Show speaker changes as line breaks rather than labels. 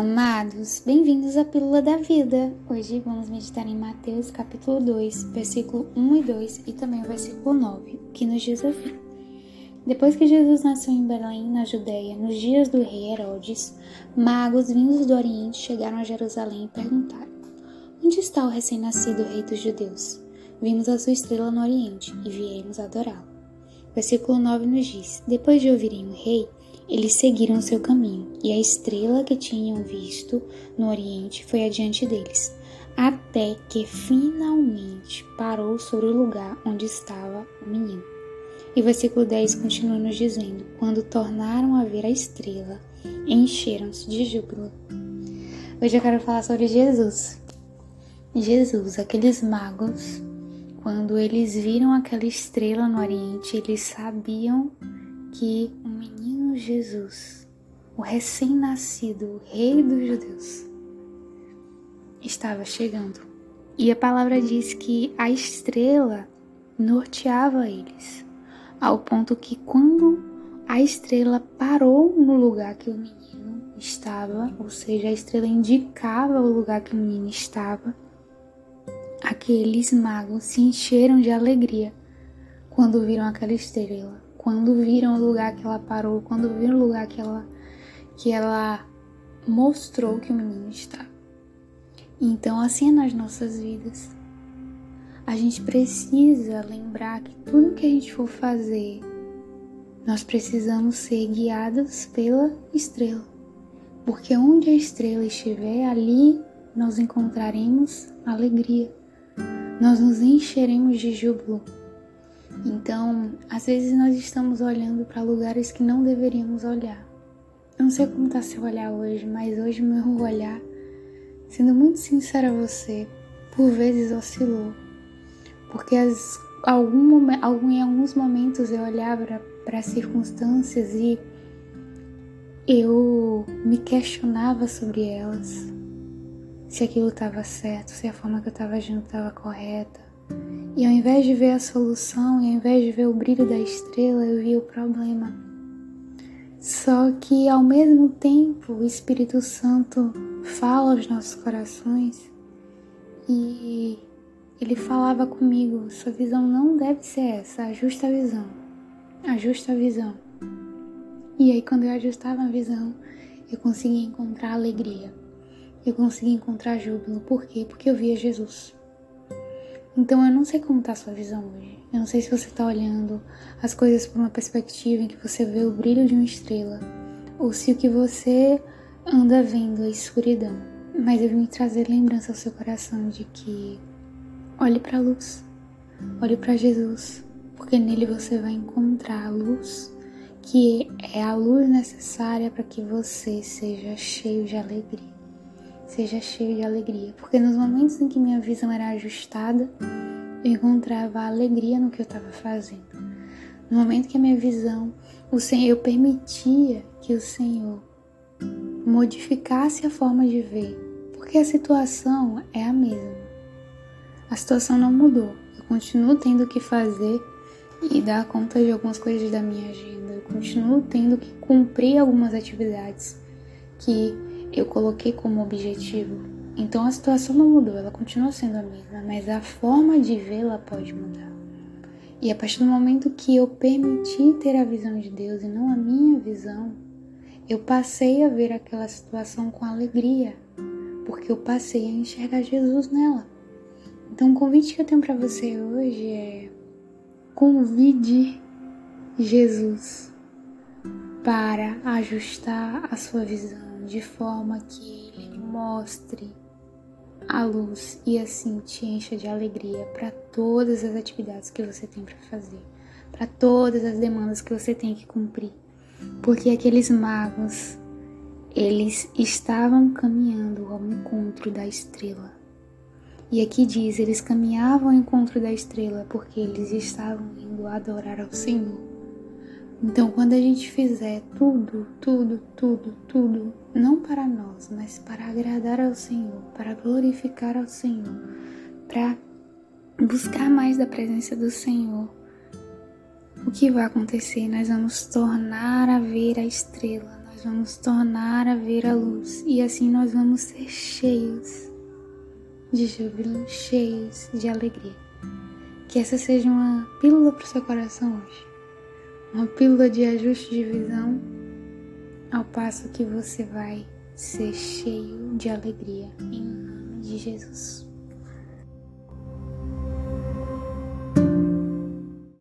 Amados, bem-vindos à Pílula da Vida. Hoje vamos meditar em Mateus capítulo 2, versículo 1 e 2 e também o versículo 9, que nos diz assim: Depois que Jesus nasceu em Belém, na Judéia, nos dias do rei Herodes, magos vindos do Oriente chegaram a Jerusalém e perguntaram: Onde está o recém-nascido rei dos judeus? Vimos a sua estrela no Oriente e viemos adorá-lo. Versículo 9 nos diz: Depois de ouvirem o rei, eles seguiram seu caminho, e a estrela que tinham visto no Oriente foi adiante deles, até que finalmente parou sobre o lugar onde estava o menino. E versículo 10 continua nos dizendo: Quando tornaram a ver a estrela, encheram-se de júbilo. Hoje eu quero falar sobre Jesus. Jesus, aqueles magos, quando eles viram aquela estrela no Oriente, eles sabiam que menino Jesus, o recém-nascido, rei dos judeus, estava chegando. E a palavra diz que a estrela norteava eles, ao ponto que quando a estrela parou no lugar que o menino estava, ou seja, a estrela indicava o lugar que o menino estava, aqueles magos se encheram de alegria quando viram aquela estrela quando viram o lugar que ela parou, quando viram o lugar que ela que ela mostrou que o menino está. Então, assim é nas nossas vidas. A gente precisa lembrar que tudo que a gente for fazer, nós precisamos ser guiados pela estrela. Porque onde a estrela estiver, ali nós encontraremos alegria. Nós nos encheremos de júbilo então, às vezes nós estamos olhando para lugares que não deveríamos olhar. Eu não sei como está seu olhar hoje, mas hoje meu olhar, sendo muito sincera a você, por vezes oscilou. Porque as, algum, algum, em alguns momentos eu olhava para as circunstâncias e eu me questionava sobre elas. Se aquilo estava certo, se a forma que eu estava agindo estava correta. E ao invés de ver a solução, e ao invés de ver o brilho da estrela, eu vi o problema. Só que ao mesmo tempo o Espírito Santo fala aos nossos corações e ele falava comigo: sua visão não deve ser essa, ajusta a visão, ajusta a visão. E aí, quando eu ajustava a visão, eu conseguia encontrar alegria, eu conseguia encontrar júbilo. Por quê? Porque eu via Jesus. Então eu não sei como está a sua visão hoje. Eu não sei se você está olhando as coisas por uma perspectiva em que você vê o brilho de uma estrela, ou se o que você anda vendo é escuridão. Mas eu vim trazer lembrança ao seu coração de que olhe para a luz, olhe para Jesus, porque nele você vai encontrar a luz que é a luz necessária para que você seja cheio de alegria seja cheio de alegria, porque nos momentos em que minha visão era ajustada, eu encontrava alegria no que eu estava fazendo. No momento que a minha visão, o Senhor, eu permitia que o Senhor modificasse a forma de ver, porque a situação é a mesma. A situação não mudou. Eu continuo tendo que fazer e dar conta de algumas coisas da minha agenda. Eu continuo tendo que cumprir algumas atividades que eu coloquei como objetivo. Então a situação não mudou, ela continua sendo a mesma, mas a forma de vê-la pode mudar. E a partir do momento que eu permiti ter a visão de Deus e não a minha visão, eu passei a ver aquela situação com alegria, porque eu passei a enxergar Jesus nela. Então o convite que eu tenho para você hoje é convide Jesus para ajustar a sua visão de forma que ele mostre a luz e assim te encha de alegria para todas as atividades que você tem para fazer, para todas as demandas que você tem que cumprir. Porque aqueles magos, eles estavam caminhando ao encontro da estrela. E aqui diz, eles caminhavam ao encontro da estrela porque eles estavam indo adorar ao Senhor. Então, quando a gente fizer tudo, tudo, tudo, tudo, não para nós, mas para agradar ao Senhor, para glorificar ao Senhor, para buscar mais da presença do Senhor, o que vai acontecer? Nós vamos tornar a ver a estrela, nós vamos tornar a ver a luz e assim nós vamos ser cheios de júbilo, cheios de alegria. Que essa seja uma pílula para o seu coração hoje, uma pílula de ajuste de visão, ao passo que você vai ser cheio de alegria em nome de Jesus.